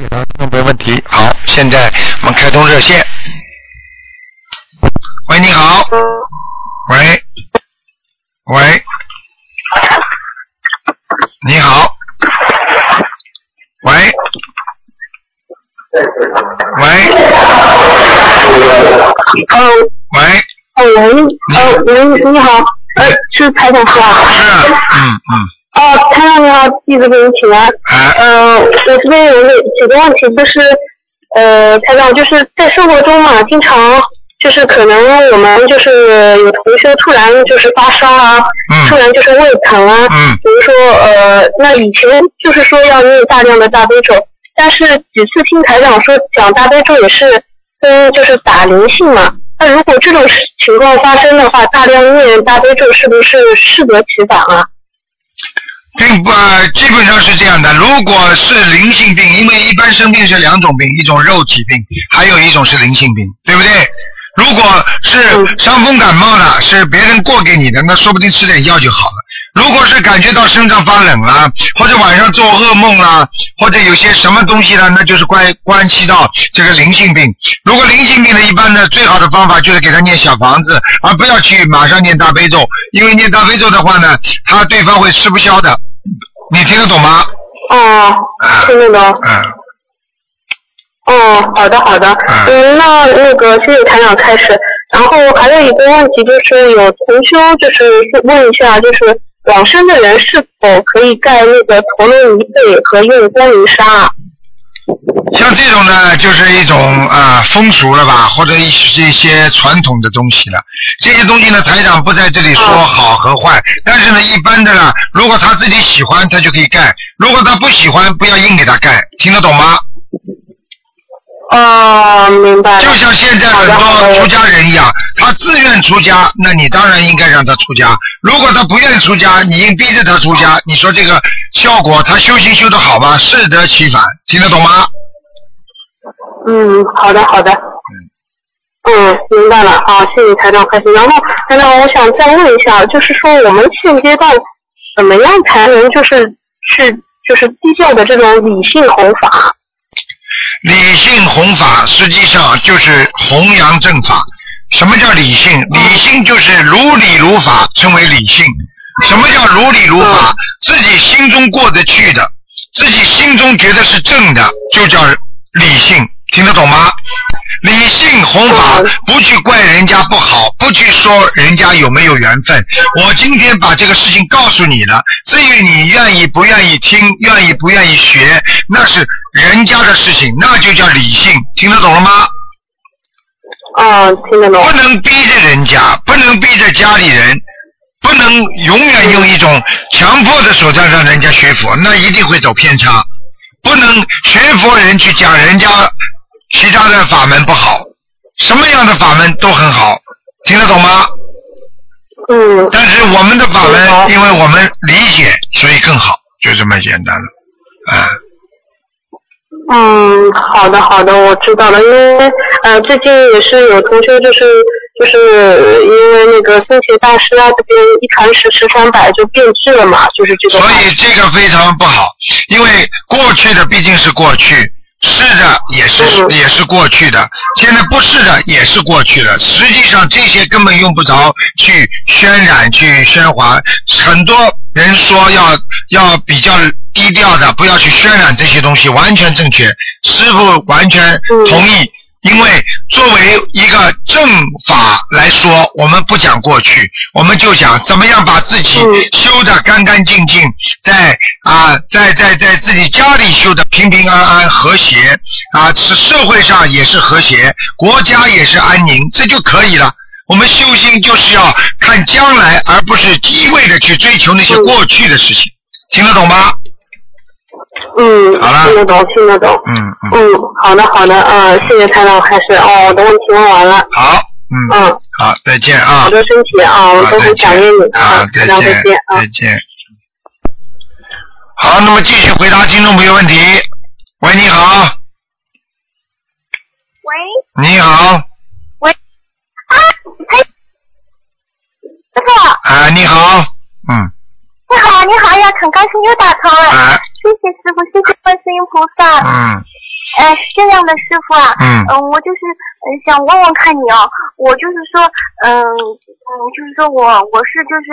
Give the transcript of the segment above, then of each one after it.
解答听众朋友问题。好，现在我们开通热线。喂，你好。喂，喂，你好。喂，喂，呃，喂，呃，喂，呃，喂，你好，呃，是台长是吧？是，嗯嗯，哦，台长你好，弟子给您请安。哎，呃，我这边有个几个问题，就是，呃，台长就是在生活中嘛，经常就是可能我们就是有同学突然就是发烧啊，突嗯然就是胃疼啊，嗯比如说呃，那以前就是说要念大量的大悲咒，但是几次听台长说讲大悲咒也是跟就是打灵性嘛。那如果这种情况发生的话，大量念大悲咒是不是适得其反啊？并不、呃基本上是这样的。如果是灵性病，因为一般生病是两种病，一种肉体病，还有一种是灵性病，对不对？如果是伤风感冒了，是别人过给你的，那说不定吃点药就好了。如果是感觉到身上发冷了，或者晚上做噩梦啦，或者有些什么东西了，那就是关关系到这个灵性病。如果灵性病呢，一般呢，最好的方法就是给他念小房子，而不要去马上念大悲咒，因为念大悲咒的话呢，他对方会吃不消的。你听得懂吗？哦，听得懂。嗯，哦，好的好的，嗯嗯，那那个谢谢台长开始，然后还有一个问题就是有同修就是问一下，就是往生的人是否可以盖那个陀罗尼被和用光明纱啊？像这种呢，就是一种啊、风俗了吧，或者一些一些传统的东西了。这些东西呢，台长不在这里说好和坏，但是呢，一般的呢，如果他自己喜欢，他就可以盖；如果他不喜欢，不要硬给他盖，听得懂吗？哦，明白了。就像现在很多出家人一样，他自愿出家，那你当然应该让他出家。如果他不愿意出家，你硬逼着他出家，你说这个效果，他修行修得好吗？适得其反，听得懂吗？嗯，好的好的。嗯，明白了。好，谢谢台长开始。然后，台长，我想再问一下，就是说我们现阶段怎么样才能就是去就是低调的这种理性弘法？理性弘法实际上就是弘扬正法。什么叫理性？理性就是如理如法，称为理性。什么叫如理如法？自己心中过得去的，自己心中觉得是正的，就叫理性。听得懂吗？理性弘法，不去怪人家不好，不去说人家有没有缘分。我今天把这个事情告诉你了，至于你愿意不愿意听，愿意不愿意学，那是人家的事情，那就叫理性。听得懂了吗？啊，听得懂。不能逼着人家，不能逼着家里人，不能永远用一种强迫的手段让人家学佛，那一定会走偏差。不能学佛人去讲人家其他的法门不好，什么样的法门都很好，听得懂吗？嗯。但是我们的法门，因为我们理解，所以更好，就这么简单了，啊。嗯，好的好的，我知道了。因为呃，最近也是有同学就是就是因为那个僧伽大师啊这边一传十十传百就变质了嘛，就是这个。所以这个非常不好，因为过去的毕竟是过去，是的也是、也是过去的，现在不是的也是过去的。实际上这些根本用不着去渲染、去喧哗。很多人说要要比较低调的，不要去渲染这些东西，完全正确。师傅完全同意。因为作为一个正法来说，我们不讲过去，我们就讲怎么样把自己修得干干净净，在啊，在在在自己家里修得平平安安、和谐啊，是社会上也是和谐，国家也是安宁，这就可以了。我们修心就是要看将来，而不是一味的去追求那些过去的事情。听得懂吗？嗯，好了。听得懂，听得懂。嗯嗯，嗯，好的好的，嗯，谢谢台长，我开始哦，我的问题问完了。好，嗯，嗯，好，再见啊。好。的身体啊，我都很想念你啊，再见见，啊。再。见。好，那么继续回答听众朋友问题。喂，你好，喂，你好，喂。啊，哎，师傅，啊，你好，嗯，你好，你好呀，很高兴又打通了，啊，谢谢师傅，谢谢观世音菩萨。嗯，哎，是这样的，师傅啊，嗯。嗯、我就是呃想问问看你哦，我就是说，嗯嗯，就是说我我是就是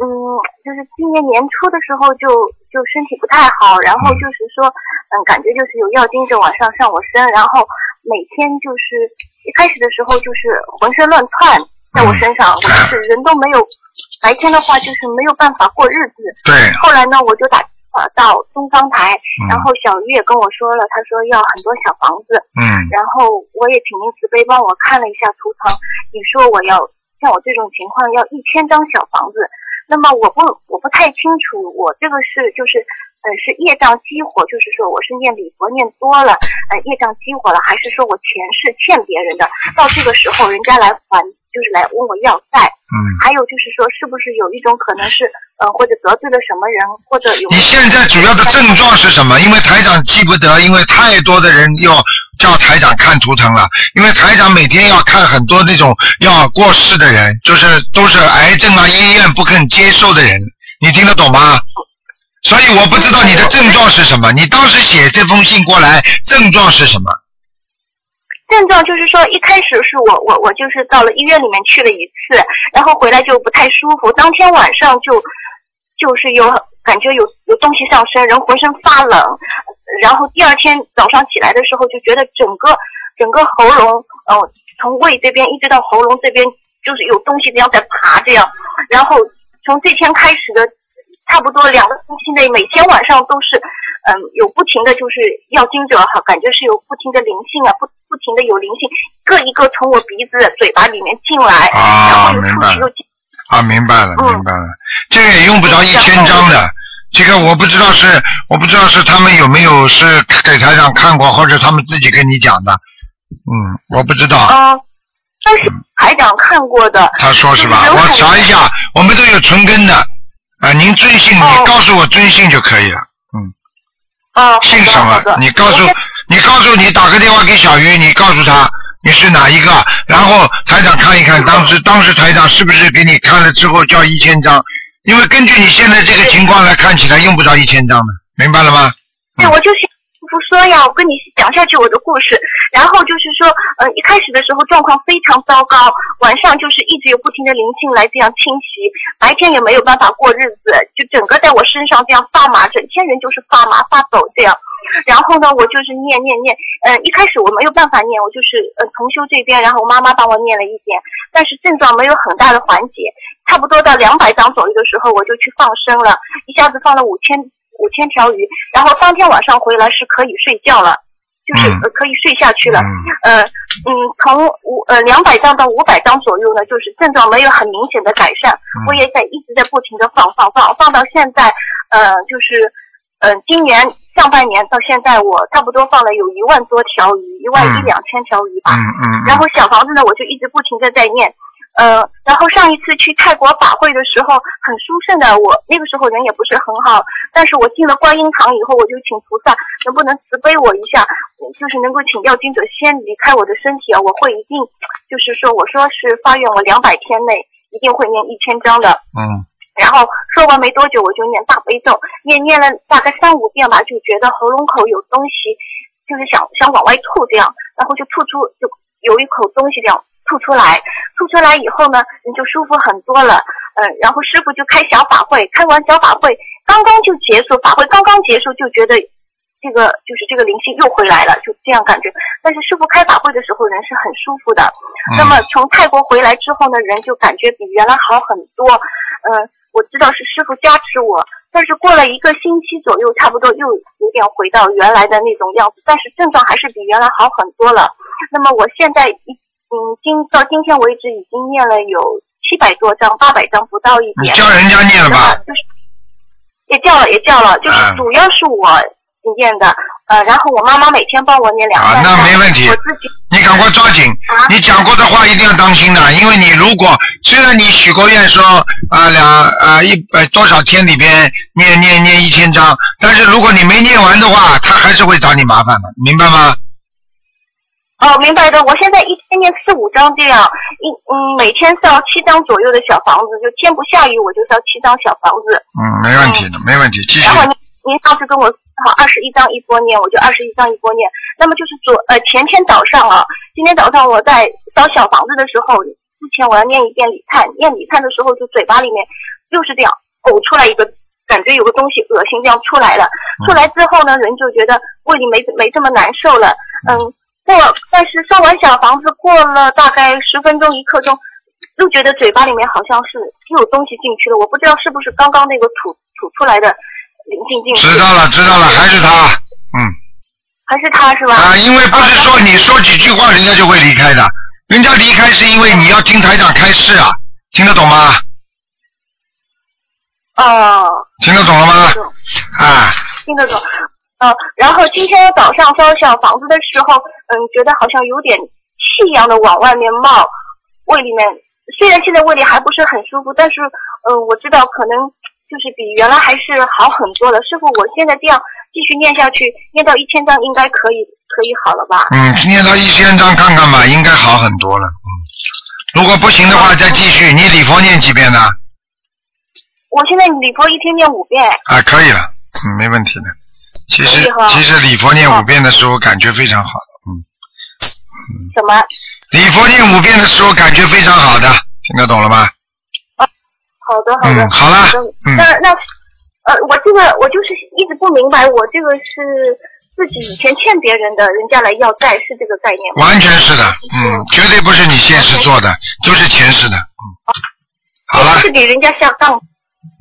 嗯，就是今年年初的时候就就身体不太好，然后嗯就是说，嗯，感觉就是有药精就往上上我身，然后每天就是一开始的时候就是浑身乱窜在我身上，我就是人都没有，白天的话就是没有办法过日子，对，后来呢，我就打呃到东方台，嗯。然后小鱼也跟我说了，他说要很多小房子，嗯，然后我也请您慈悲帮我看了一下图腾，你说我要像我这种情况要一千张小房子，那么我不我不太清楚，我这个是就是呃是业障激活，就是说我是念礼佛念多了，呃业障激活了，还是说我前世欠别人的，到这个时候人家来还，就是来问我要债，嗯，还有就是说是不是有一种可能是呃或者得罪了什么人，或者有你现在主要的症状是什么？因为台长记不得，因为太多的人要叫台长看图腾了。因为台长每天要看很多那种要过世的人，就是都是癌症啊，医院不肯接受的人，你听得懂吗？所以我不知道你的症状是什么。你当时写这封信过来，症状是什么？症状就是说，一开始是我我我就是到了医院里面去了一次，然后回来就不太舒服，当天晚上就就是有感觉有有东西上身，人浑身发冷，然后第二天早上起来的时候就觉得整个整个喉咙，呃，从胃这边一直到喉咙这边就是有东西这样在爬这样，然后从这天开始的差不多两个星期内，每天晚上都是，嗯，有不停的就是要经者哈，感觉是有不停的灵性啊，不不停的有灵性，一个一个从我鼻子、嘴巴里面进来，啊然后又出明白了去又进。啊，明白了，嗯明白了，这个也用不着一千张的。这个我不知道是我不知道是他们有没有是给台长看过，或者他们自己跟你讲的。嗯，我不知道。嗯，但是台长看过的。他说是吧？我查一下，我们都有存根的。啊，您尊姓？哦你告诉我尊姓就可以了。嗯，姓什么？你告诉你告诉你打个电话给小鱼，你告诉他你是哪一个，然后台长看一看，当时当时台长是不是给你看了之后叫一千张？因为根据你现在这个情况来看起来用不着一千张的，明白了吗？对，我就是不说呀，我跟你讲下去我的故事。然后就是说，呃，一开始的时候状况非常糟糕，晚上就是一直有不停的灵性来这样侵袭，白天也没有办法过日子，就整个在我身上这样发麻，整天人就是发麻发抖这样。然后呢，我就是念念念，嗯、一开始我没有办法念，我就是呃同修这边，然后我妈妈帮我念了一点，但是症状没有很大的缓解，差不多到两百张左右的时候，我就去放生了，一下子放了五千五千条鱼，然后当天晚上回来是可以睡觉了，就是、嗯呃可以睡下去了。嗯呃嗯，从五呃两百张到五百张左右呢，就是症状没有很明显的改善，嗯我也在一直在不停的放放放放到现在，呃就是呃今年上半年到现在，我差不多放了有一万多条鱼，一万一嗯两千条鱼吧。嗯嗯。然后小房子呢，我就一直不停的在念。呃，然后上一次去泰国法会的时候，很殊胜的，我那个时候人也不是很好，但是我进了观音堂以后，我就请菩萨能不能慈悲我一下，就是能够请药经者先离开我的身体啊，我会一定，就是说我说是发愿，我两百天内一定会念一千章的。嗯然后说完没多久，我就念大悲咒，念念了大概三五遍吧，就觉得喉咙口有东西，就是想想往外吐这样，然后就吐出就有一口东西这样吐出来，吐出来以后呢，你就舒服很多了。嗯，然后师傅就开小法会，开完小法会刚刚就结束，法会刚刚结束就觉得这个就是这个灵性又回来了，就这样感觉。但是师傅开法会的时候人是很舒服的，嗯。那么从泰国回来之后呢，人就感觉比原来好很多。嗯，我知道是师傅加持我，但是过了一个星期左右，差不多又有点回到原来的那种样子，但是症状还是比原来好很多了。那么我现在一嗯，今到今天为止已经念了有七百多张，八百张不到一点。你叫人家念了吧？就是也叫了，也叫了，就是嗯主要是我念的，呃，然后我妈妈每天帮我念两啊那没问题我自己你赶快抓紧，啊你讲过的话一定要当心的，因为你如果虽然你许过愿说啊两啊一百多少天里边念念念一千章，但是如果你没念完的话，他还是会找你麻烦的，明白吗？哦，明白的。我现在一天念四五张这样，一嗯，每天烧七张左右的小房子，就天不下雨我就烧七张小房子。嗯，没问题的，没问题，继续然。后您您上次跟我说好二十一张一波念，我就二十一张一波念。那么就是昨呃前天早上啊，今天早上我在烧小房子的时候，之前我要念一遍礼忏，念礼忏的时候就嘴巴里面又是这样呕出来一个。感觉有个东西恶心，这样出来了。出来之后呢，人就觉得胃里没没这么难受了。嗯，过，但是烧完小房子过了大概十分钟一刻钟，又觉得嘴巴里面好像是又有东西进去了，我不知道是不是刚刚那个吐吐出来的灵性进去。知道了，知道了，还是他，嗯还是他是吧？啊，因为不是说你说几句话人家就会离开的，人家离开是因为你要听台长开示啊，听得懂吗？哦，听得懂了吗？懂，啊，听得懂。嗯，然后今天早上烧小房子的时候，嗯，觉得好像有点气一样的往外面冒，胃里面虽然现在胃里还不是很舒服，但是嗯，我知道可能就是比原来还是好很多了。师傅，我现在这样继续念下去，念到一千章应该可以可以好了吧？嗯，念到一千章看看吧，应该好很多了。嗯，如果不行的话，再继续。你礼佛念几遍呢？我现在礼佛一天念五遍，啊，可以了，嗯，没问题的。其实其实礼佛念五遍的时候感觉非常好的，嗯，什么？礼佛念五遍的时候感觉非常好的，听得懂了吗？好的，好的，嗯好了那那呃，我这个我就是一直不明白，我这个是自己以前欠别人的，人家来要债，是这个概念吗？完全是的，嗯，绝对不是你现实做的，就是前世的，嗯。好了是，给人家下杠。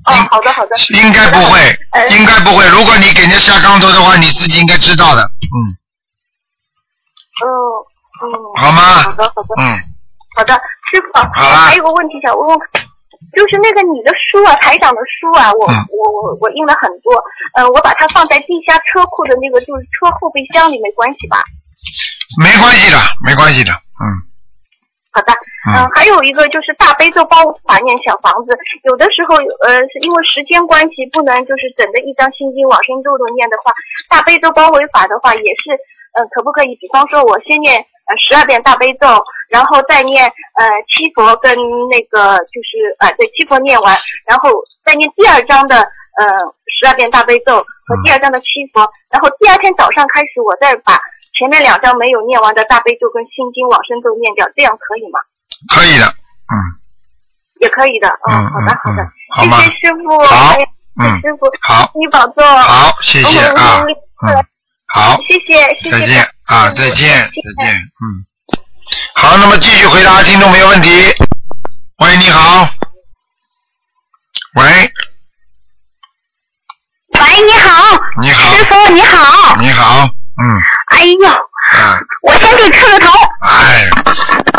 哦，好的，好的。应该不会呃，应该不会。如果你给人家下钢头的话，你自己应该知道的，嗯，嗯嗯。好吗？好的，好的，嗯，好的，师傅，好了还有个问题想问问，就是那个你的书啊，台长的书啊，我、嗯。我我我印了很多，呃，我把它放在地下车库的那个就是车后备箱里，没关系吧？没关系的，没关系的，嗯好的，嗯嗯，还有一个就是大悲咒包法念小房子，有的时候呃是因为时间关系不能就是整的一张心经往生咒都念的话，大悲咒包围法的话也是，呃可不可以？比方说我先念呃十二遍大悲咒，然后再念呃七佛跟那个就是呃对七佛念完，然后再念第二章的呃十二遍大悲咒和第二章的七佛，然后第二天早上开始我再把。前面两张没有念完的大悲咒跟心经往生咒念掉，这样可以吗？可以的，嗯。也可以的，嗯好的嗯好的。嗯，好吗？谢谢师傅，嗯。师傅，好，你保重，好，谢谢嗯啊，嗯。嗯，好，谢谢谢谢，再见啊，嗯再见，再见，嗯。好，那么继续回答听众没有问题。喂，你好。喂，喂，你好，你好，师傅你好，你好，嗯，哎呦，啊，我先给磕个头，哎，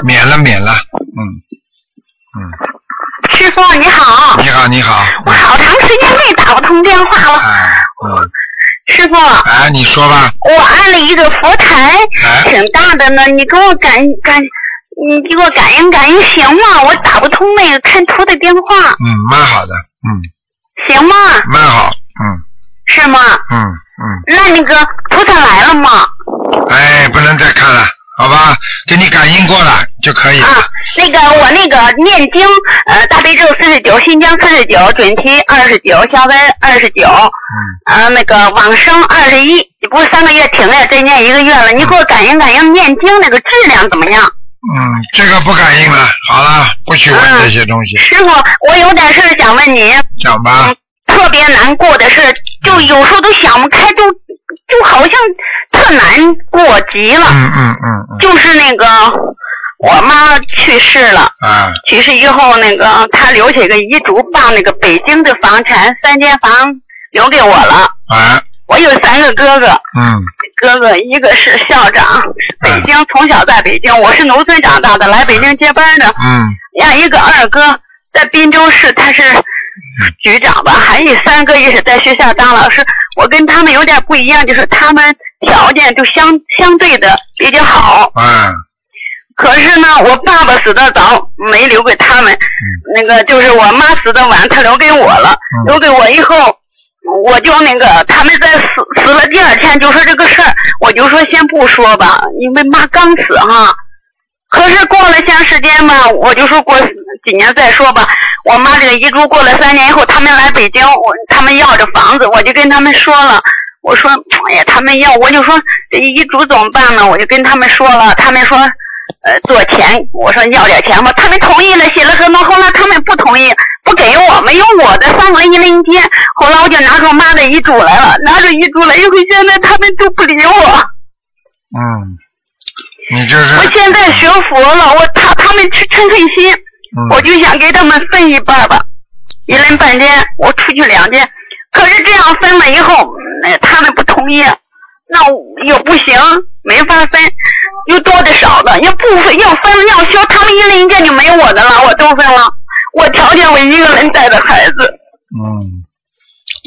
免了，免了，嗯，嗯，师傅你好，你好，你好，我好长时间没打不通电话了，哎，嗯，师傅，哎，你说吧，我按了一个佛台，哎，挺大的呢，你给我感感，你给我感应感应行吗？我打不通那个看图的电话，嗯，蛮好的，嗯，行吗？蛮好，嗯，是吗？嗯，嗯，那那个菩萨来了吗？哎，不能再看了，好吧，给你感应过了就可以了，啊，那个我那个念经，呃，大悲咒四十九，心经四十九，准提二十九，消灾二十九，嗯，呃，那个往生二十一，不是三个月停了，再念一个月了。你给我感应感应念经那个质量怎么样？嗯，这个不感应了，好了，不许问这些东西，师傅，我有点事儿想问您，讲吧，特别难过的事，就有时候都想不开，就就好像特难过极了。嗯嗯嗯就是那个我妈去世了。嗯，啊，去世以后，那个他留下一个遗嘱，把那个北京的房产三间房留给我了。啊，我有三个哥哥，嗯哥哥一个是校长，北京从小在北京，我是农村长大的，来北京接班的。嗯呀，一个二哥在滨州市，他是局长吧，还有三个也是在学校当老师。我跟他们有点不一样，就是他们条件就相相对的比较好。嗯可是呢，我爸爸死的早，没留给他们。那个就是我妈死的晚，他留给我了。留给我以后，我就那个他们在死死了第二天就说这个事儿，我就说先不说吧，因为妈刚死哈。可是过了些时间吧，我就说过几年再说吧。我妈这个遗嘱过了三年以后，他们来北京，我他们要这房子，我就跟他们说了。我说，哎呀，他们要，我就说这遗嘱怎么办呢？我就跟他们说了，他们说，呃，做钱，我说要点钱吧，他们同意了，写了合同。后来他们不同意，不给我，没有我的三个一零天。后来我就拿出妈的遗嘱来了，拿着遗嘱来以后，现在他们都不理我。嗯，你就是我现在学佛了，我他他们去陈慧心，嗯我就想给他们分一半吧，一人半间，我出去两间。可是这样分了以后，那他们不同意，那又不行，没法分，又多的少的，要不分要分要休，他们一人一间就没有我的了，我都分了。我条件我一个人带着孩子，嗯，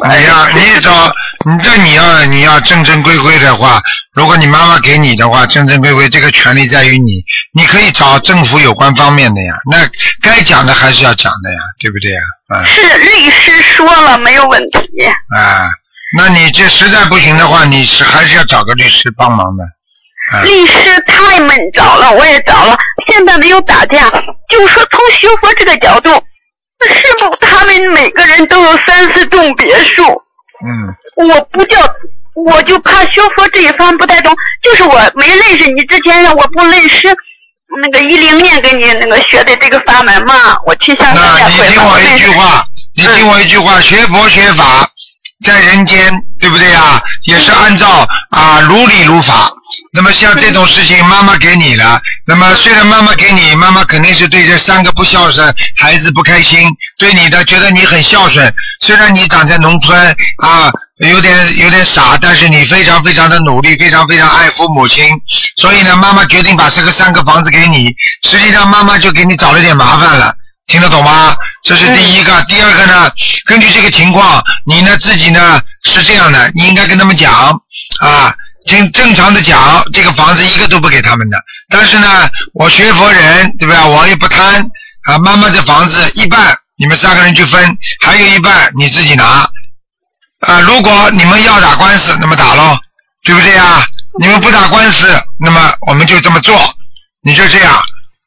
你要你找你这你要你要正正规规的话，如果你妈妈给你的话，正正规规这个权利在于你，你可以找政府有关方面的呀，那该讲的还是要讲的呀，对不对呀？啊是律师说了没有问题。啊，那你这实在不行的话，你是还是要找个律师帮忙的。啊，律师太闷找了，我也找了，现在没有打架。就说从学佛这个角度，是不他们每个人都有三四栋别墅，嗯。我不叫，我就怕学佛这一方不太懂。就是我没认识你之前，我不认识那个一零年跟你那个学的这个法门嘛，我去向大那你听我一句话，你听我一句话，学佛学法，在人间，对不对呀？也是按照啊如理如法。那么像这种事情，妈妈给你了，那么虽然妈妈给你，妈妈肯定是对这三个不孝顺孩子不开心，对你的觉得你很孝顺。虽然你长在农村啊，有点有点傻，但是你非常非常的努力，非常非常爱父母亲。所以呢，妈妈决定把这个三个房子给你，实际上妈妈就给你找了点麻烦了。听得懂吗？这是第一个。第二个呢，根据这个情况，你呢自己呢是这样的，你应该跟他们讲啊，正正常的讲，这个房子一个都不给他们的。但是呢，我学佛人对吧？我也不贪啊。妈妈这房子一半你们三个人去分，还有一半你自己拿啊。如果你们要打官司，那么打喽，对不对呀？你们不打官司，那么我们就这么做，你就这样，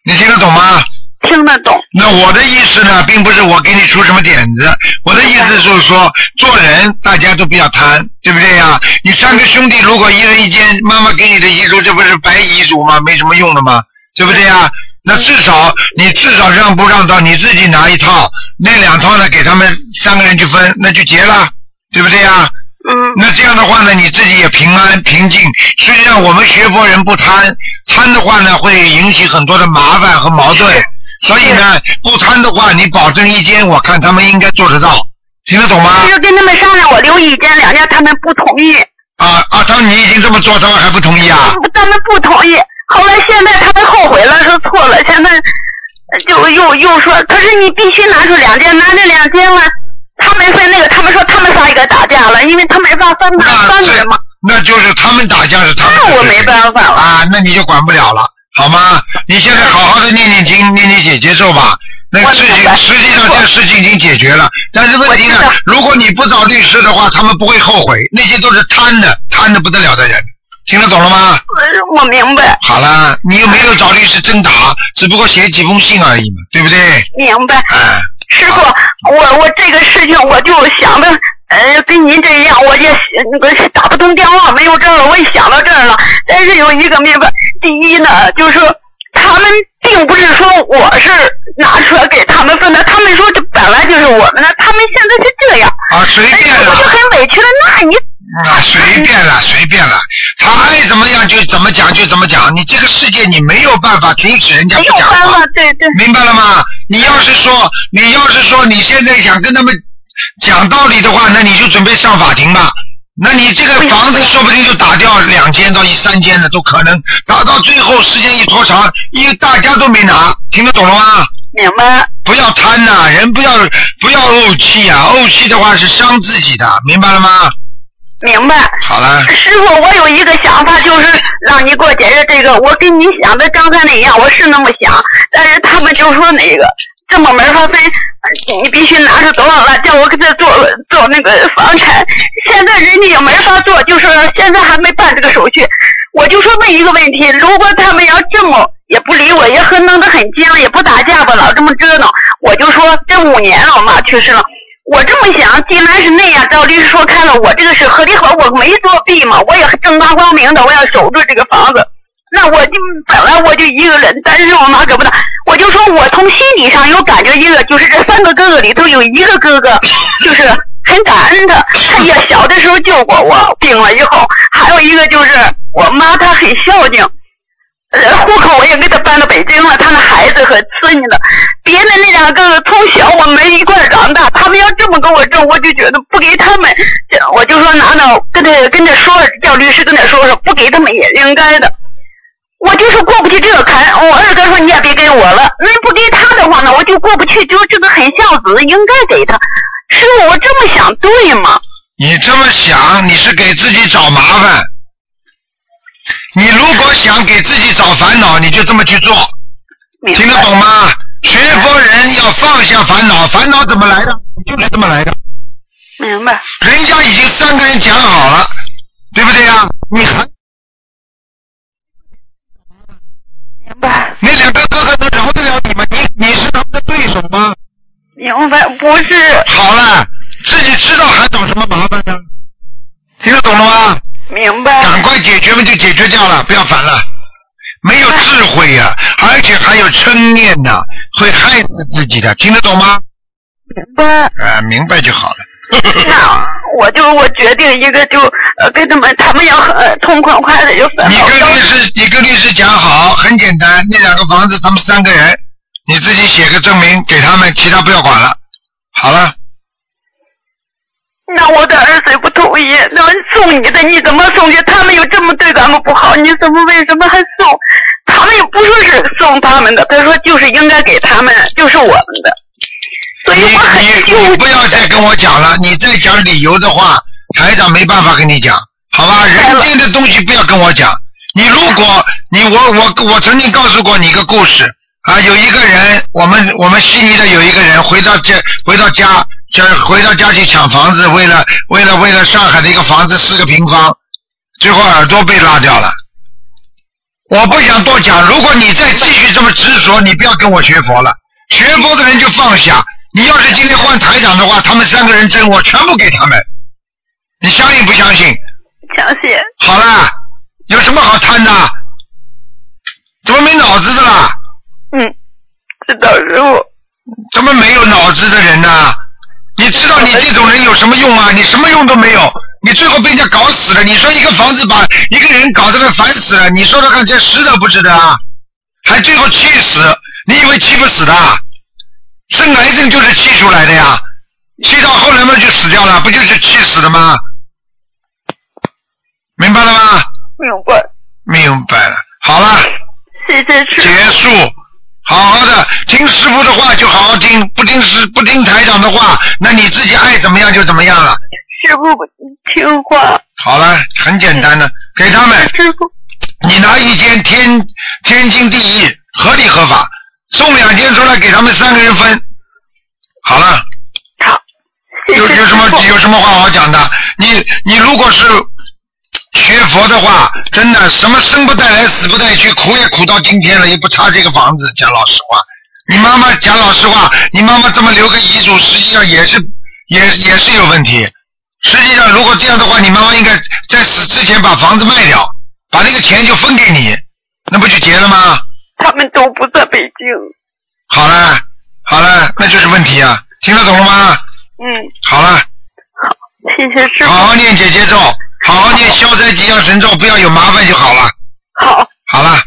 你听得懂吗？听得懂。那我的意思呢，并不是我给你出什么点子，我的意思就是说，做人大家都不要贪，对不对呀？你三个兄弟如果一人一间，妈妈给你的遗嘱，这不是白遗嘱吗？没什么用的吗？对不对呀？那至少你至少让不让到你自己拿一套，那两套呢给他们三个人去分，那就结了，对不对呀？嗯那这样的话呢，你自己也平安平静。实际上，我们学佛人不贪，贪的话呢，会引起很多的麻烦和矛盾。所以呢，不贪的话，你保证一间，我看他们应该做得到，听得懂吗就？是跟他们商量，我留一间两间，他们不同意。啊啊，他们你已经这么做，他们还不同意啊？他们不同意。后来现在他们后悔了，说错了，现在呃就又又说，可是你必须拿出两间，拿这两间了，他们分那个，他们说他们仨一个打架了，因为他没法分拿那这三个人嘛。那就是他们打架是他们。那我没办法了啊，那你就管不了了，好吗？你现在好好的念念经，念念姐姐咒吧。那个事情实际上这个事情已经解决了，但是问题呢如果你不找律师的话，他们不会后悔，那些都是贪的，贪的不得了的人，听得懂了吗？呃我明白，好了，你又没有找律师真打，只不过写几封信而已嘛，对不对？明白。哎，师傅，我我这个事情我就想着，呃，跟您这样，我也那个打不通电话，没有这儿，我也想到这儿了。但是有一个明白，第一呢，就是说他们并不是说我是拿出来给他们分的，他们说这本来就是我们的，他们现在是这样，啊，随哎便了。我就很委屈了。那你啊，随便了，随便了，他爱怎么样就怎么讲就怎么讲。你这个世界你没有办法阻止人家讲话有办法，，对对，明白了吗？你要是说，你要是说你现在想跟他们讲道理的话，那你就准备上法庭吧。那你这个房子说不定就打掉两间到一三间的都可能，打到最后时间一拖长，因为大家都没拿，听得懂了吗？明白。不要贪呐、人不要不要怄气呀、怄气的话是伤自己的，明白了吗？明白。好了，师傅，我有一个想法，就是让你给我解释这个。我跟你想的刚才那样，我是那么想，但是他们就说那个这么没法分，你必须拿出多少来，叫我给他做做那个房产。现在人家也没法做，就是现在还没办这个手续。我就说问一个问题，如果他们要这么也不理我，也很弄得很僵，也不打架吧，老这么折腾，我就说这五年了，我妈去世了。我这么想，既然是那样，照律师说开了，我这个是合理合，我没作弊嘛，我也正大光明的，我要守住这个房子。那我就本来我就一个人，但是我妈搁不到，我就说我从心理上有感觉，一个就是这三个哥哥里头有一个哥哥就是很感恩他，他也小的时候救过我，病了以后，还有一个就是我妈她很孝敬。呃，户口我也给他搬到北京了，他那孩子和孙女的，别的那两个哥哥从小我们一块长大，他们要这么跟我争，我就觉得不给他们，我就说拿到跟他跟他说，叫律师跟他说说，不给他们也应该的。我就是过不去这个坎，我二哥说你也别给我了，那不给他的话呢，我就过不去，就这个很孝子，应该给他。师傅，我这么想对吗？你这么想，你是给自己找麻烦。你如果想给自己找烦恼，你就这么去做，听得懂吗？学佛人要放下烦恼，烦恼怎么来的？就是这么来的。明白，人家已经三个人讲好了，对不对呀？你还明白，那两个哥哥能饶得了你吗？你你是他们的对手吗？明白，不是，好了，自己知道还找什么麻烦呢？听得懂了吗？明白，赶快解决嘛，就解决掉了，不要烦了。没有智慧呀、而且还有嗔念呐、会害死自己的，听得懂吗？明白。啊，明白就好了。那我就我决定一个就呃跟他们他们要很痛快快的就分你跟律师，你跟律师讲好，很简单，那两个房子他们三个人，你自己写个证明给他们，其他不要管了。好了，那我的儿子不同意，那么送你的你怎么送去？他们又这么对咱们不好，你怎么为什么还送？他们又不说是送他们的，他说就是应该给他们，就是我们的，所以你我很你纠你不要再跟我讲了，你再讲理由的话，台长没办法跟你讲，好吧？人间的东西不要跟我讲。你如果你我我我曾经告诉过你一个故事啊，有一个人，我们我们悉尼的有一个人回到家回到家，就回到家去抢房子，为了为了为了上海的一个房子四个平方，最后耳朵被拉掉了。我不想多讲，如果你再继续这么执着，你不要跟我学佛了。学佛的人就放下。你要是今天换台长的话，他们三个人争，我全部给他们。你相信不相信？相信。好啦，有什么好贪的？怎么没脑子的啦？嗯，知道师傅。怎么没有脑子的人呢？你知道你这种人有什么用啊？你什么用都没有，你最后被人家搞死了。你说一个房子把一个人搞得个烦死了，你说说看，这值得不值得啊？还最后气死，你以为气不死的？生癌症就是气出来的呀，气到后来嘛就死掉了，不就是气死的吗？明白了吗？明白，明白了，好了。谢谢师结束，好好的听师傅的话就好好听，不听师不听台长的话，那你自己爱怎么样就怎么样了。师傅听话。好了，很简单的，给他们，师傅，你拿一间天天经地义、合理合法，送两间出来给他们三个人分。好了，好，有有什么有什么话好讲的？你你如果是学佛的话，真的什么生不带来死不带去，苦也苦到今天了，也不差这个房子。讲老实话，你妈妈讲老实话，你妈妈这么留个遗嘱，实际上也是也也是有问题。实际上，如果这样的话，你妈妈应该在死之前把房子卖掉，把那个钱就分给你，那不就结了吗？他们都不在北京。好了好了，那就是问题啊，听得懂了吗？嗯，好了。好谢谢师傅。好好念姐姐咒，好好念消灾吉祥神咒，不要有麻烦就好了。好，好了，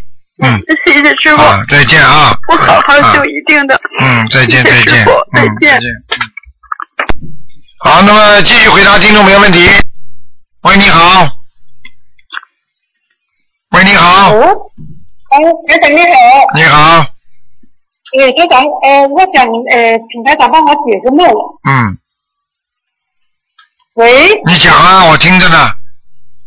嗯，谢谢师傅。好，再见啊。我好好啊修，一定的。嗯，再见，再见，再见。好，那么继续回答听众朋友问题。喂，你好。喂，你好，哦，哎，台长你好，你好，呃，台长，呃，我想呃，请台长帮我解个梦。嗯，喂，你讲啊，我听着呢。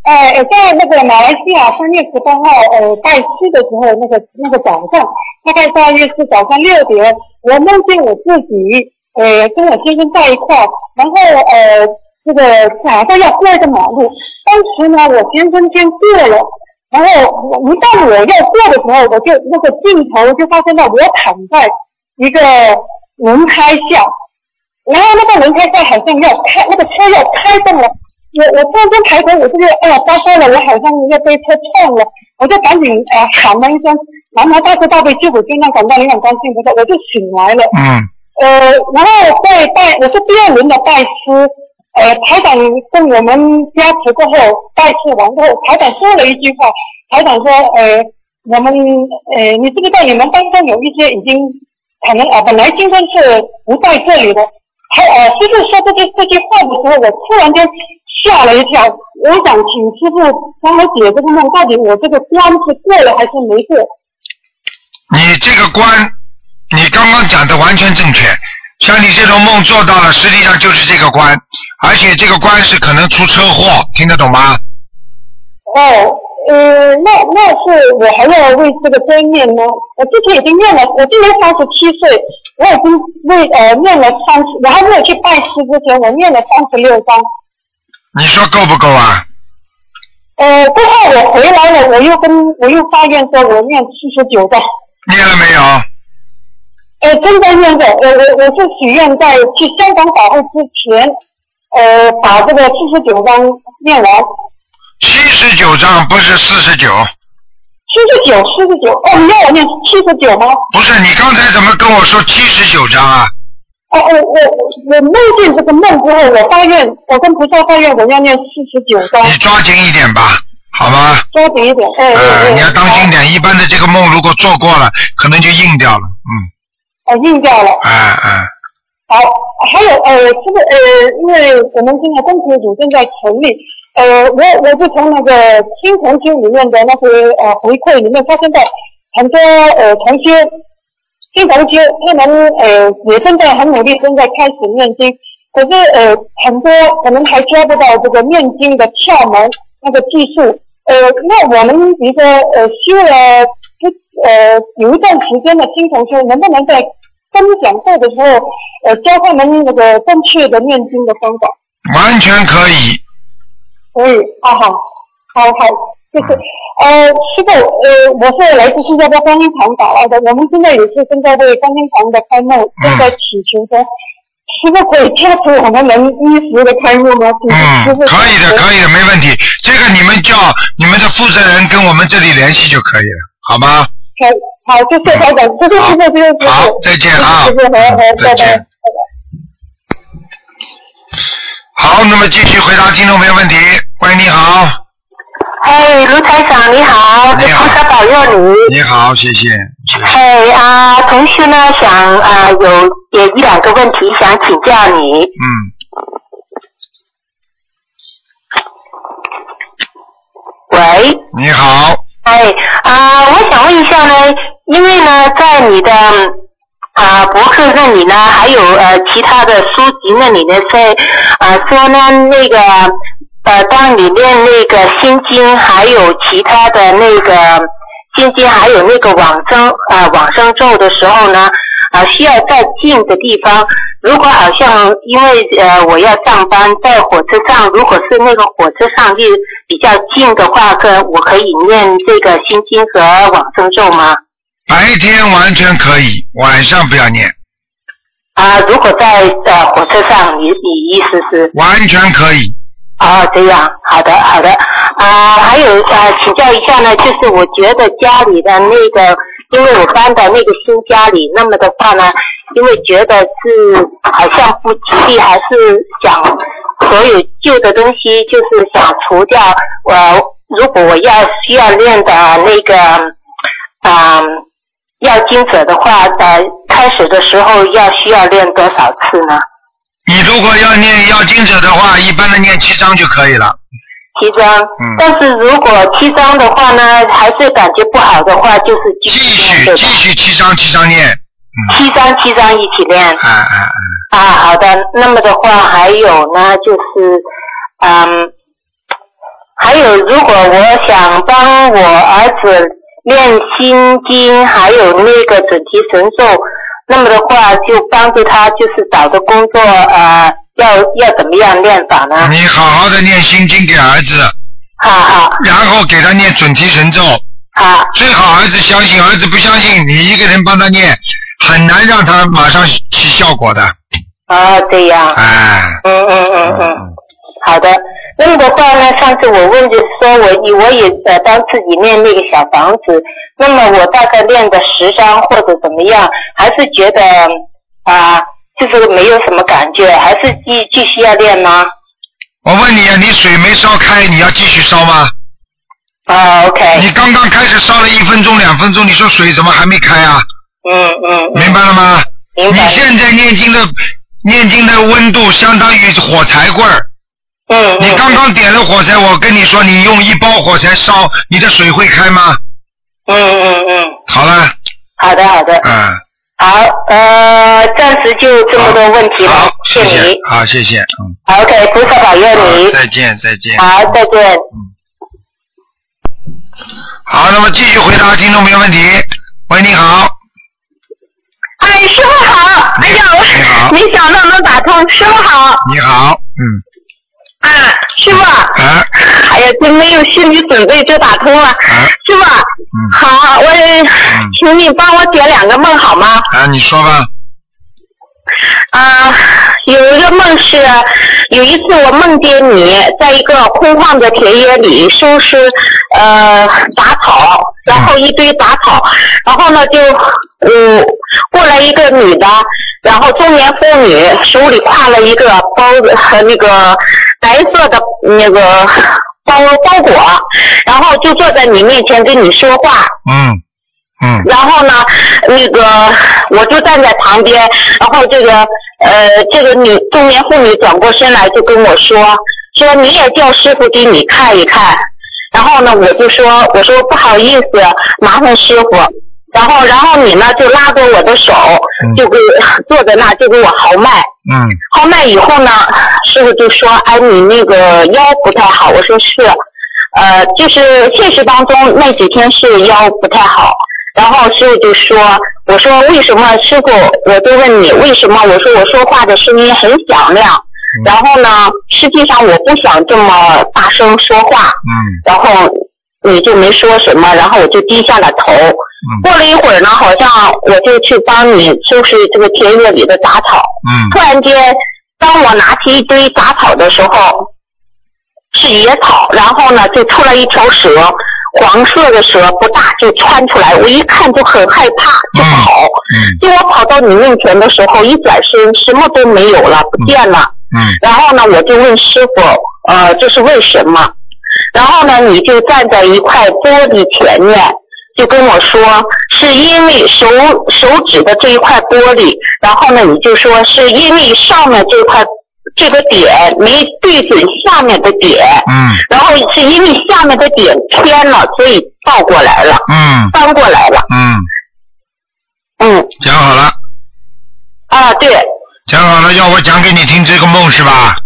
呃，在那个马来西亚三月十八号呃拜师的时候，那个那个早上，大概大约是早上六点，我梦见我自己呃跟我先生在一块，然后呃这个马上要过一个马路，当时呢我先生先过了，然后我一到我要过的时候，我就那个镜头就发现到我躺在一个轮胎下，然后那个轮胎下好像要开，那个车要开动了。我我突然间抬头，我就觉得哎呀糟糕了，我好像要被车撞了，我就赶紧呃喊了一声“南无大慈大悲救苦救难广大灵感观世音菩萨”，我就醒来了。嗯呃，然后在拜，我是第二轮的拜师，呃，台长跟我们加持过后，拜师完过后，台长说了一句话，台长说，呃，我们呃，你知不知道你们当中有一些已经可能啊、本来今天是不在这里的，他呃，师傅说这句这句话的时候，我突然间吓了一跳，我想请师傅帮我解这个梦，到底我这个关是过了还是没过？你这个关，你刚刚讲的完全正确。像你这种梦做到了，实际上就是这个关，而且这个关是可能出车祸，听得懂吗？哦，呃，那那是我还要为这个再念呢。我之前已经念了，我今年三十七岁，我已经为呃念了三十，我还没有去拜师之前，我念了三十六章。你说够不够啊？呃，过后我回来了，我又跟我又发愿说，我念七十九章。念了没有？呃，正在念着，我我我是许愿在去香港法会之前，呃，把这个四十九章念完。七十九章不是四十九，七十九，四十九，哦，你要我念七十九吗？不是你刚才怎么跟我说七十九章啊？哦，我我我我梦见这个梦之后，我发愿，我跟菩萨发愿，我要念四十九章，你抓紧一点吧，好吗？抓紧一点，哎哎呃，哎，你要当心点，一般的这个梦如果做过了，可能就硬掉了，嗯，好，哦，印掉了。啊啊，好，还有呃，这个呃，因为我们现在公司组正在成立，呃，我我是从那个青铜经里面的那些呃回馈里面发现到很多呃同学，青铜经他们呃也正在很努力，正在开始念经，可是呃很多可能还抓不到这个念经的窍门那个技术，呃，那我们比如说呃修了不呃有一段时间的听同学，能不能在分享课的时候，呃，教他们那个正确的念经的方法。完全可以，可以，啊好，好好，就是呃，师傅，呃，我是来自新加坡观音堂打来的，我们现在也是正在为观音堂的开幕正在祈求中。师傅可以加持我们能一时的开幕吗？嗯，傅可以的，可以的，没问题。这个你们叫你们的负责人跟我们这里联系就可以了，好吗？好，好，谢谢台长，谢谢师傅，谢谢师傅。好，再见啊，谢谢师傅，好好，嗯再拜拜。见。好，那么继续回答听众朋友问题。喂，你好，哎，卢台长你好，你好菩萨保佑你。你好，谢谢，谢谢。哎啊，同学呢想啊有有一两个问题想请教你。嗯，喂，你好，哎啊，我想问一下呢，因为呢在你的啊博客那里呢，还有呃其他的书籍那里呢，在啊说呢那个呃当你念那个心经，还有其他的那个心经，还有那个往生啊往生咒的时候呢，啊需要在近的地方。如果好像因为呃我要上班，在火车上，如果是那个火车上离比较近的话，可我可以念这个心经和往生咒吗？白天完全可以，晚上不要念，啊，如果在呃火车上，你你意思是？完全可以。啊，这样，好的，好的。啊，还有呃，请教一下呢，就是我觉得家里的那个，因为我搬到那个新家里，那么的话呢，因为觉得是好像不吉利，还是想所有旧的东西，就是想除掉。呃，如果我要需要练的那个，嗯、要经者的话，呃，开始的时候要需要练多少次呢？你如果要念要经者的话，一般的念七章就可以了。七张，嗯但是如果七张的话呢，还是感觉不好的话，就是继继续？继续七章七章念，七张七张一起练。哎哎哎，啊，好的。那么的话，还有呢，就是，嗯，还有，如果我想帮我儿子练心经，还有那个准提神咒，那么的话，就帮助他，就是找个工作，呃，要要怎么样练法呢？你好好的念心经给儿子，好好然后给他念准提神咒，好，最好儿子相信，儿子不相信，你一个人帮他念，很难让他马上起效果的。哦，对呀。哎，嗯嗯嗯嗯，好的。那么的话呢，上次我问就是说我以我也呃帮自己练那个小房子，那么我大概练的十张或者怎么样，还是觉得啊、就是没有什么感觉，还是继继续要练吗？我问你啊，你水没烧开，你要继续烧吗？啊，OK，你刚刚开始烧了一分钟、两分钟，你说水怎么还没开啊？嗯嗯，明白了吗？明白你现在念经的念经的温度相当于火柴棍儿。嗯你刚刚点了火柴，我跟你说，你用一包火柴烧，你的水会开吗？嗯嗯嗯，好了，好的好的，嗯，好，呃，暂时就这么多问题了好，，谢谢你。好，谢谢，嗯，好 OK，菩萨保佑你，。再见，再见。好，再见。嗯好，那么继续回答听众朋友问题。喂，你好，哎，师傅好！哎呀，你好我没想到能打通，师傅好！你好，嗯，啊，师傅，啊，哎呀，真没有心理准备就打通了。啊，师傅，嗯，好，我请你帮我解两个梦好吗？啊，你说吧，啊，有一个梦是，有一次我梦见你在一个空旷的田野里收拾呃杂草，然后一堆杂草，然后呢就嗯过来一个女的，然后中年妇女手里挎了一个包子和那个白色的那个 包包裹，然后就坐在你面前跟你说话，嗯，嗯，然后呢，那个我就站在旁边，然后这个呃这个女中年妇女转过身来就跟我说，说你也叫师傅给你看一看。然后呢，我就说我说不好意思，麻烦师傅。然后然后你呢就拉着我的手，就给坐在那就给我豪迈。嗯，号脉以后呢，师傅就说：“哎，你那个腰不太好。”我说是，呃，就是现实当中那几天是腰不太好。然后师傅就说：“我说为什么？师傅，我就问你为什么？我说我说话的声音很响亮。然后呢，实际上我不想这么大声说话。嗯，然后你就没说什么，然后我就低下了头。过了一会儿呢，好像我就去帮你收拾这个田野里的杂草。嗯，突然间，当我拿起一堆杂草的时候，是野草，然后呢就出来一条蛇，黄色的蛇不大，就窜出来，我一看就很害怕，就跑。嗯，结果跑到你面前的时候，一转身什么都没有了，不见了。嗯，然后呢，我就问师傅，呃，这是为什么？然后呢，你就站在一块玻璃前面，就跟我说，是因为手手指的这一块玻璃，然后呢，你就说是因为上面这块这个点没对准下面的点，嗯，然后是因为下面的点偏了，所以倒过来了，嗯，翻过来了，嗯，嗯，讲好了，啊，对，讲好了，要我讲给你听这个梦是吧？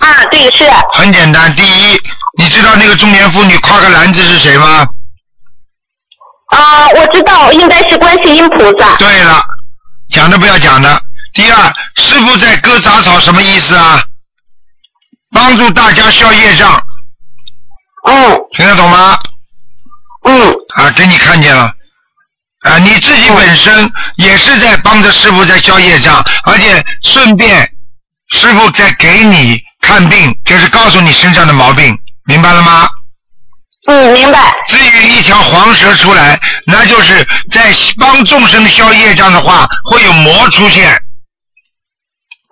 啊，对，是，很简单，第一，你知道那个中年妇女挎个篮子是谁吗？啊，我知道，应该是观世音菩萨。对了，讲的不要讲的。第二，师傅在割杂草什么意思啊？帮助大家消业障，嗯听得懂吗？嗯啊，给你看见了。啊，你自己本身也是在帮着师傅在消业障，而且顺便师傅在给你看病，就是告诉你身上的毛病，明白了吗？嗯，明白。至于一条黄蛇出来，那就是在帮众生消业障的话，会有魔出现。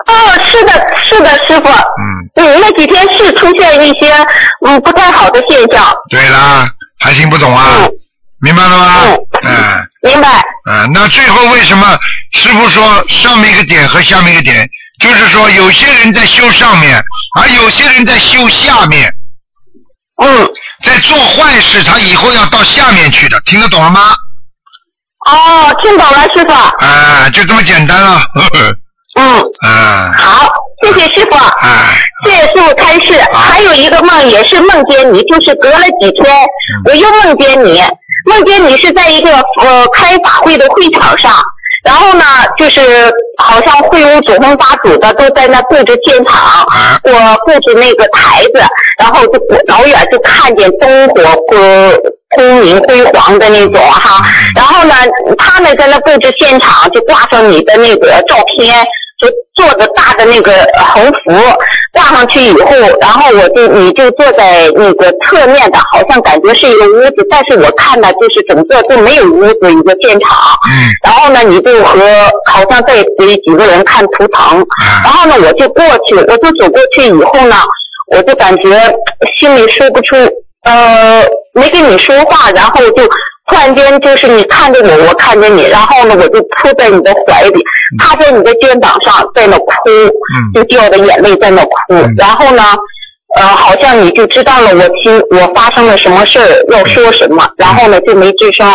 哦，是的，是的，师傅。嗯，嗯，那几天是出现一些嗯不太好的现象。对啦，还听不懂啊？嗯明白了吗？嗯嗯明白。嗯，那最后为什么师傅说上面一个点和下面一个点？就是说有些人在修上面，而有些人在修下面，嗯在做坏事，他以后要到下面去的，听得懂了吗？哦，听懂了，师傅。啊，就这么简单了。呵 呵嗯，啊，好，谢谢师傅。啊，谢谢师傅开示。还有一个梦也是梦见你，就是隔了几天，我又梦见你，梦见你是在一个呃开法会的会场上，然后呢，就是好像会务祖宗八祖的都在那布置现场，我布置那个台子，然后就老远就看见灯火光通明辉煌的那种哈，然后呢，他们在那布置现场就挂上你的那个照片。就做着大的那个横幅挂上去以后，然后我就你就坐在那个侧面的，好像感觉是一个屋子，但是我看的就是整个都没有屋子一个现场。嗯。然后呢，你就和好像在给几个人看图腾，然后呢，我就过去，我就走过去以后呢，我就感觉心里说不出，呃，没跟你说话，然后就。突然间，就是你看着我，我看着你，然后呢，我就扑在你的怀里，趴在你的肩膀上，在那哭，就掉着眼泪在那哭。然后呢，呃，好像你就知道了我听我发生了什么事儿，要说什么，然后呢就没吱声。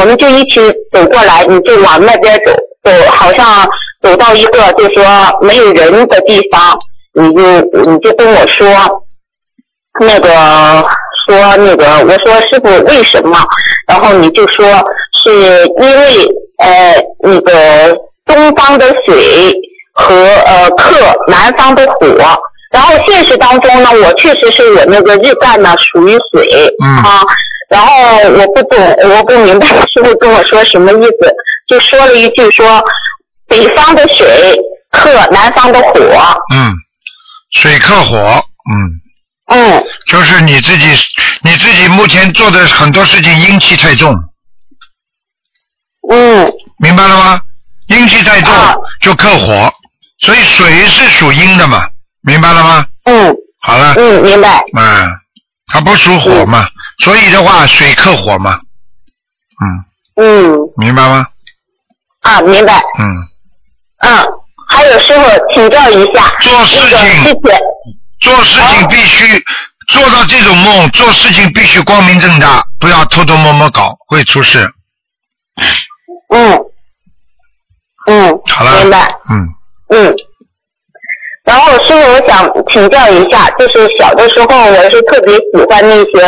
我们就一起走过来，你就往那边走，走好像走到一个就说没有人的地方，你就你就跟我说那个。说那个，我说师傅为什么？然后你就说是因为呃那个东方的水和呃克南方的火，然后现实当中呢，我确实是我那个日干呢属于水啊，然后我不懂，我不明白师傅跟我说什么意思，就说了一句说北方的水克南方的火，嗯，水克火，嗯。嗯，就是你自己，你自己目前做的很多事情阴气太重。嗯。明白了吗？阴气太重就克火，所以水是属阴的嘛，明白了吗？嗯。好了。嗯，明白。嗯，它不属火嘛，所以的话水克火嘛。嗯。嗯。明白吗？啊，明白。嗯。嗯，还有师傅请教一下，做事情。谢谢。做事情必须做到这种梦，做事情必须光明正大，不要偷偷摸摸搞，会出事。嗯，嗯，好了，明白。嗯嗯，然后师傅，我想请教一下，就是小的时候我是特别喜欢那些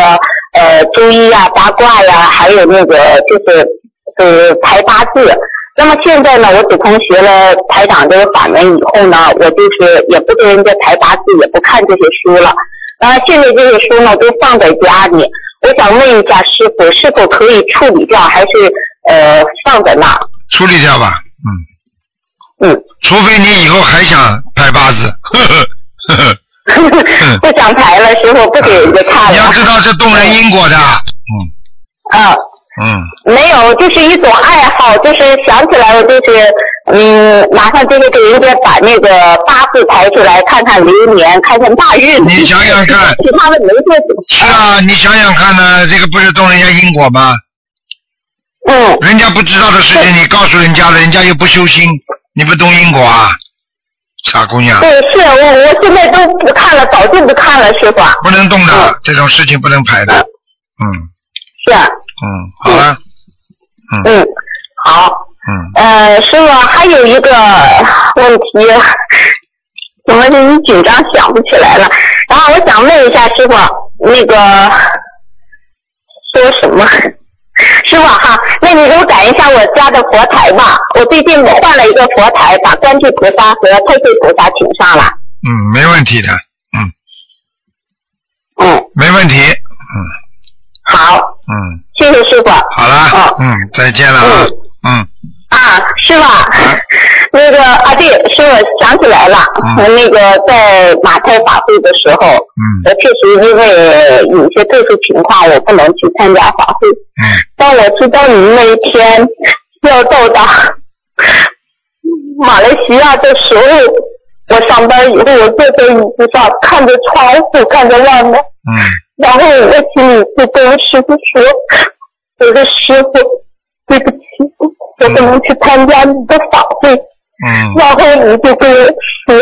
呃中医呀、八卦呀，还有那个就是呃排八字。那么现在呢，我自从学了排长这个法门以后呢，我就是也不跟人家排八字，也不看这些书了。啊，现在这些书呢都放在家里。我想问一下师傅，是否可以处理掉，还是呃放在那？处理掉吧，嗯。嗯。除非你以后还想排八字，呵呵呵呵。不想排了，师傅不给人家看了。你要知道是动人因果的，嗯。啊。嗯，没有，就是一种爱好，就是想起来我，就是嗯，马上就是给人家把那个八字排出来，看看流年，看看大运。你想想看，其他的没这是啊，你想想看呢，这个不是动人家因果吗？嗯。人家不知道的事情，你告诉人家了，人家又不修心，你不懂因果啊，傻姑娘。对，是我我现在都不看了，早就不看了，师傅。不能动的，这种事情不能排的，嗯。是。嗯，好了。嗯。嗯，好。嗯。呃，师傅还有一个问题，怎么你紧张想不起来了？然后我想问一下师傅，那个说什么？师傅哈，那你给我改一下我家的佛台吧。我最近我换了一个佛台，把观世菩萨和太岁菩萨请上了。嗯，没问题的。嗯。嗯。没问题。嗯。好。嗯。谢谢师傅。好了，嗯，再见了啊，嗯。啊，师傅，那个啊，对，师傅想起来了，那个在马太法会的时候，嗯，我确实因为有些特殊情况，我不能去参加法会。嗯。当我知道你那一天要到达 马来西亚的时候，我上班以后，我坐在椅子上，看着窗户，看着外面。嗯。然后我心里就跟师傅说：“我说师傅，对不起，我不能去参加你的法会。”嗯。然后你就跟我说：“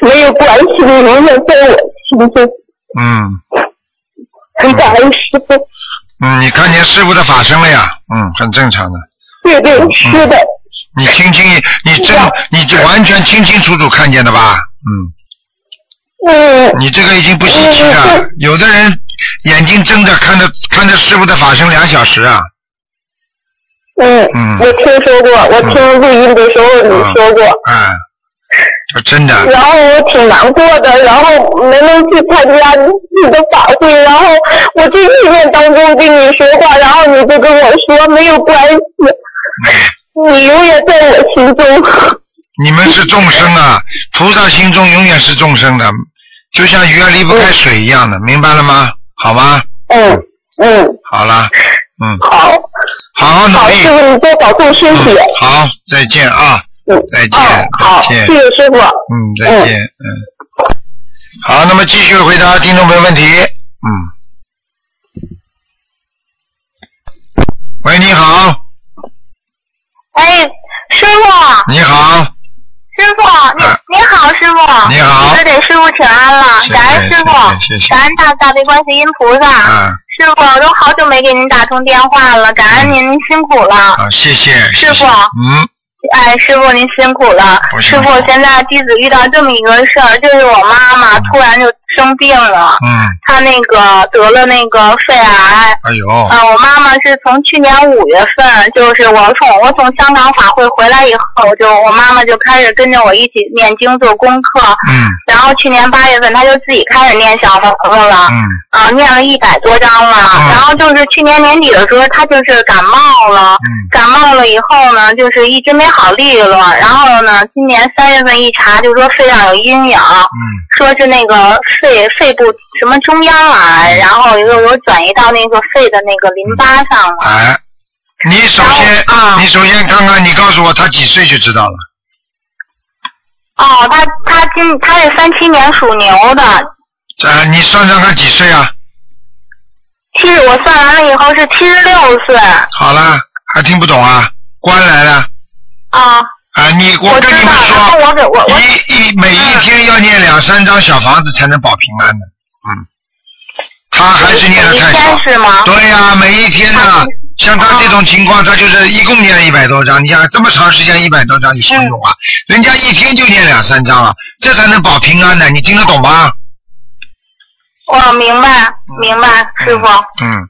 没有关系，你永远在我心中。”嗯。很感恩师傅。嗯，你看见师傅的法身了呀？嗯，很正常的。对对，是的。你清清，你真，你就完全清清楚楚看见的吧？嗯。嗯。你这个已经不稀奇了，有的人眼睛睁着看着看着师傅的法身两小时啊。嗯。嗯。我听说过，我听录音的时候你说过。嗯。这真的。然后我挺难过的，然后没能去参加你的法会，然后我就意念当中跟你说话，然后你就跟我说没有关系，你永远在我心中。你们是众生啊，菩萨心中永远是众生的，就像鱼儿离不开水一样的，明白了吗？好吗？嗯嗯。好了，嗯。好。好好努力。好，师傅你多保重身体。好，再见啊。嗯，再见，好，再见，谢谢师傅。嗯，再见，嗯。好，那么继续回答听众朋友问题。嗯。喂，你好。哎，师傅。你好。师傅，你你好，师傅。你好。傅请安了，感恩师傅，感恩大大悲观世音菩萨。嗯。师傅，我都好久没给您打通电话了，感恩您，您辛苦了。啊，谢谢。师傅。嗯。哎，师傅您辛苦了。师傅，现在弟子遇到这么一个事儿，就是我妈妈突然就生病了。嗯。他那个得了那个肺癌。哎呦。啊，我妈妈是从去年五月份，就是我从我从香港法会回来以后，就我妈妈就开始跟着我一起念经做功课。嗯。然后去年八月份，她就自己开始念小房子了。嗯。啊，念了一百多章了。嗯。然后就是去年年底的时候，她就是感冒了。嗯。感冒了以后呢，就是一直没好利落。然后呢，今年三月份一查，就说肺上有阴影。嗯。说是那个肺肺肺部什么中央癌，然后又有转移到那个肺的那个淋巴上了。哎，你首先，啊你首先看看，你告诉我他几岁就知道了。哦，他他今他是三七年属牛的，呃，你算算他几岁啊？七十我算完了以后是七十六岁。好了，还听不懂啊？关来了。啊。啊，你我跟你们说，一一每一天要念两三张小房子才能保平安的，嗯，他还是念的太少。是吗？对呀、每一天呢，像他这种情况，他就是一共念了一百多张。你想这么长时间一百多张有什么用啊？人家一天就念两三张了，这才能保平安的，你听得懂吗？我明白明白，师傅。嗯。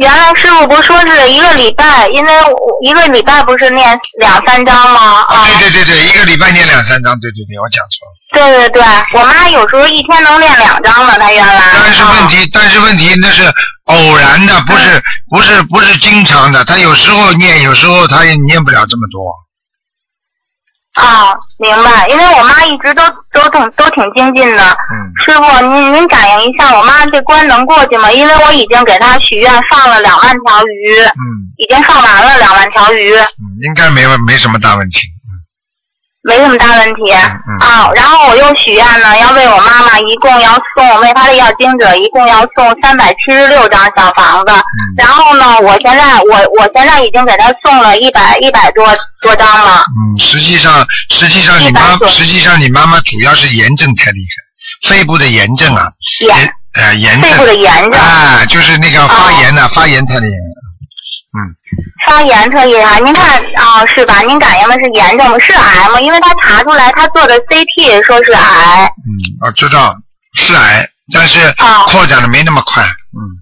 原来师傅不是说是一个礼拜，因为我一个礼拜不是念两三章吗？啊。对对对对，一个礼拜念两三张，对对对，我讲错了。对对对，我妈有时候一天能念两张呢，她原来。但是问题，但是问题那是偶然的，不是不是不是经常的。她有时候念，有时候她也念不了这么多。啊，明白，因为我妈一直都都挺都挺精进的。嗯。师傅，您您感应一下，我妈这关能过去吗？因为我已经给她许愿放了两万条鱼。嗯。已经放完了两万条鱼。嗯，应该没问没什么大问题。没什么大问题。嗯。啊，然后我又许愿呢，要为我妈妈一共要送为她的要经者一共要送三百七十六张小房子。嗯。然后呢，我现在我我现在已经给她送了一百一百多多张了。嗯，实际上实际上你妈实际上你妈妈主要是炎症太厉害，肺部的炎症啊。炎。呃，炎症。肺部的炎症。啊，就是那个发炎的，发炎太厉害了。嗯。发炎特厉害，您看啊、是吧？您感应的是炎症，是癌吗？因为他查出来他做的 CT 说是癌。嗯，我知道是癌，但是扩展的没那么快。嗯。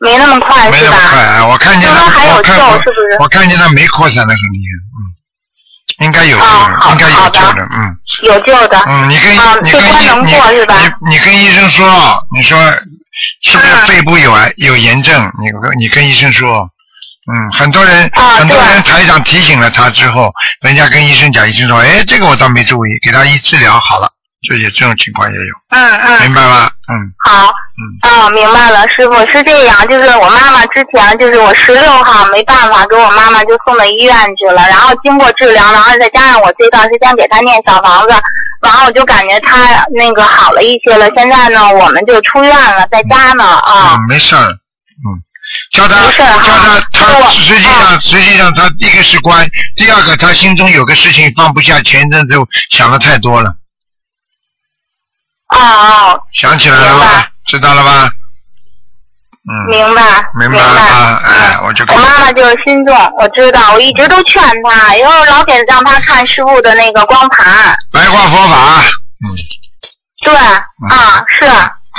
没那么快没是吧？那么快啊！我看见他还有，我看我救是不是我看见他没扩散的很厉害，嗯，应该有救的，应该有救的，嗯。有救的。嗯，你跟医过是吧？你你跟医生说，你说是不是肺部有癌有炎症？你跟你跟医生说，嗯，很多人啊很多人台长提醒了他之后，人家跟医生讲，医生说，哎，这个我倒没注意，给他一治疗好了，就也这种情况也有，嗯嗯。明白吗？嗯好，嗯，明白了，师傅是这样，就是我妈妈之前就是我十六号没办法给我妈妈就送到医院去了，然后经过治疗，然后再加上我这段时间给她念小房子，然后我就感觉她那个好了一些了。现在呢，我们就出院了，在家呢啊。嗯，没事儿，嗯，叫他叫他他实际上实际上他第一个是关，第二个他心中有个事情放不下，前一阵子想的太多了，哦哦，想起来了吧？知道了吧？嗯，明白，明白了啊，哎，我就我妈妈就是心重，我知道，我一直都劝她，以后老给让她看师傅的那个光盘。白话佛法，嗯，对，啊，是。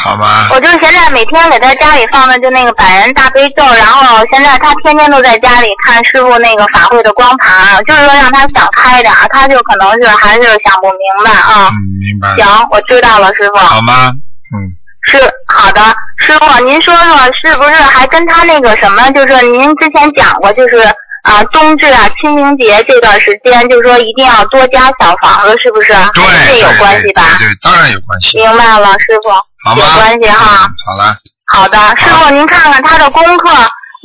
好吧。我就是现在每天给他家里放的就那个百人大悲咒，然后现在他天天都在家里看师傅那个法会的光盘，就是说让他想开点，他就可能是还是想不明白啊。嗯，明白。行，我知道了，师傅。好吗？嗯。是好的，师傅，您说说是不是还跟他那个什么，就是您之前讲过，就是啊冬至啊清明节这段时间，就是说一定要多加小房子，是不是？对，这有关系吧？对，当然有关系。明白了，师傅。好有关系哈。好了。好的，师傅，您看看他的功课，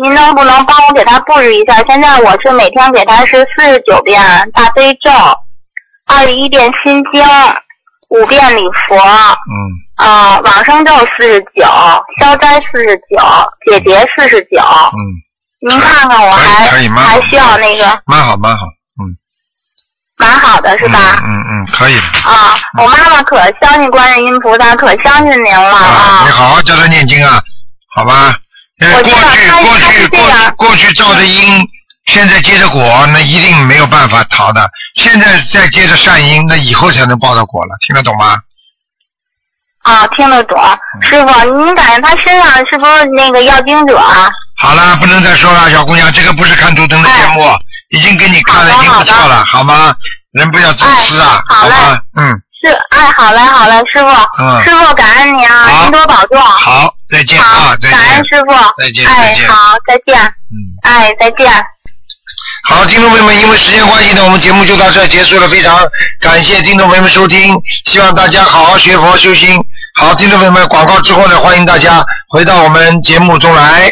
您能不能帮我给他布置一下？现在我是每天给他是四十九遍大悲咒，二十一遍心经，五遍礼佛。嗯。啊，往生咒四十九，消灾四十九，解结四十九。嗯。您看看我还还需要那个。蛮好，蛮好，嗯。蛮好的是吧？嗯嗯，可以。啊，我妈妈可相信观世音菩萨，可相信您了啊！你好好教她念经啊，好吧？我过去过去过过去造的因，现在结的果，那一定没有办法逃的。现在再结的善因，那以后才能报到果了，听得懂吗？啊，听得懂，师傅，您感觉他身上是不是那个要经者啊？好了，不能再说了，小姑娘，这个不是看图腾的节目，已经给你看了，已经不错了，好吗？人不要自私啊，好吧？嗯。是，哎，好嘞，好嘞，师傅。嗯。师傅，感恩你啊，您多保重。好，再见啊，再见。感恩师傅。再见，再见。哎，好，再见。嗯。哎，再见。好，听众朋友们，因为时间关系呢，我们节目就到这结束了。非常感谢听众朋友们收听，希望大家好好学佛修心。好，听众朋友们，广告之后呢，欢迎大家回到我们节目中来。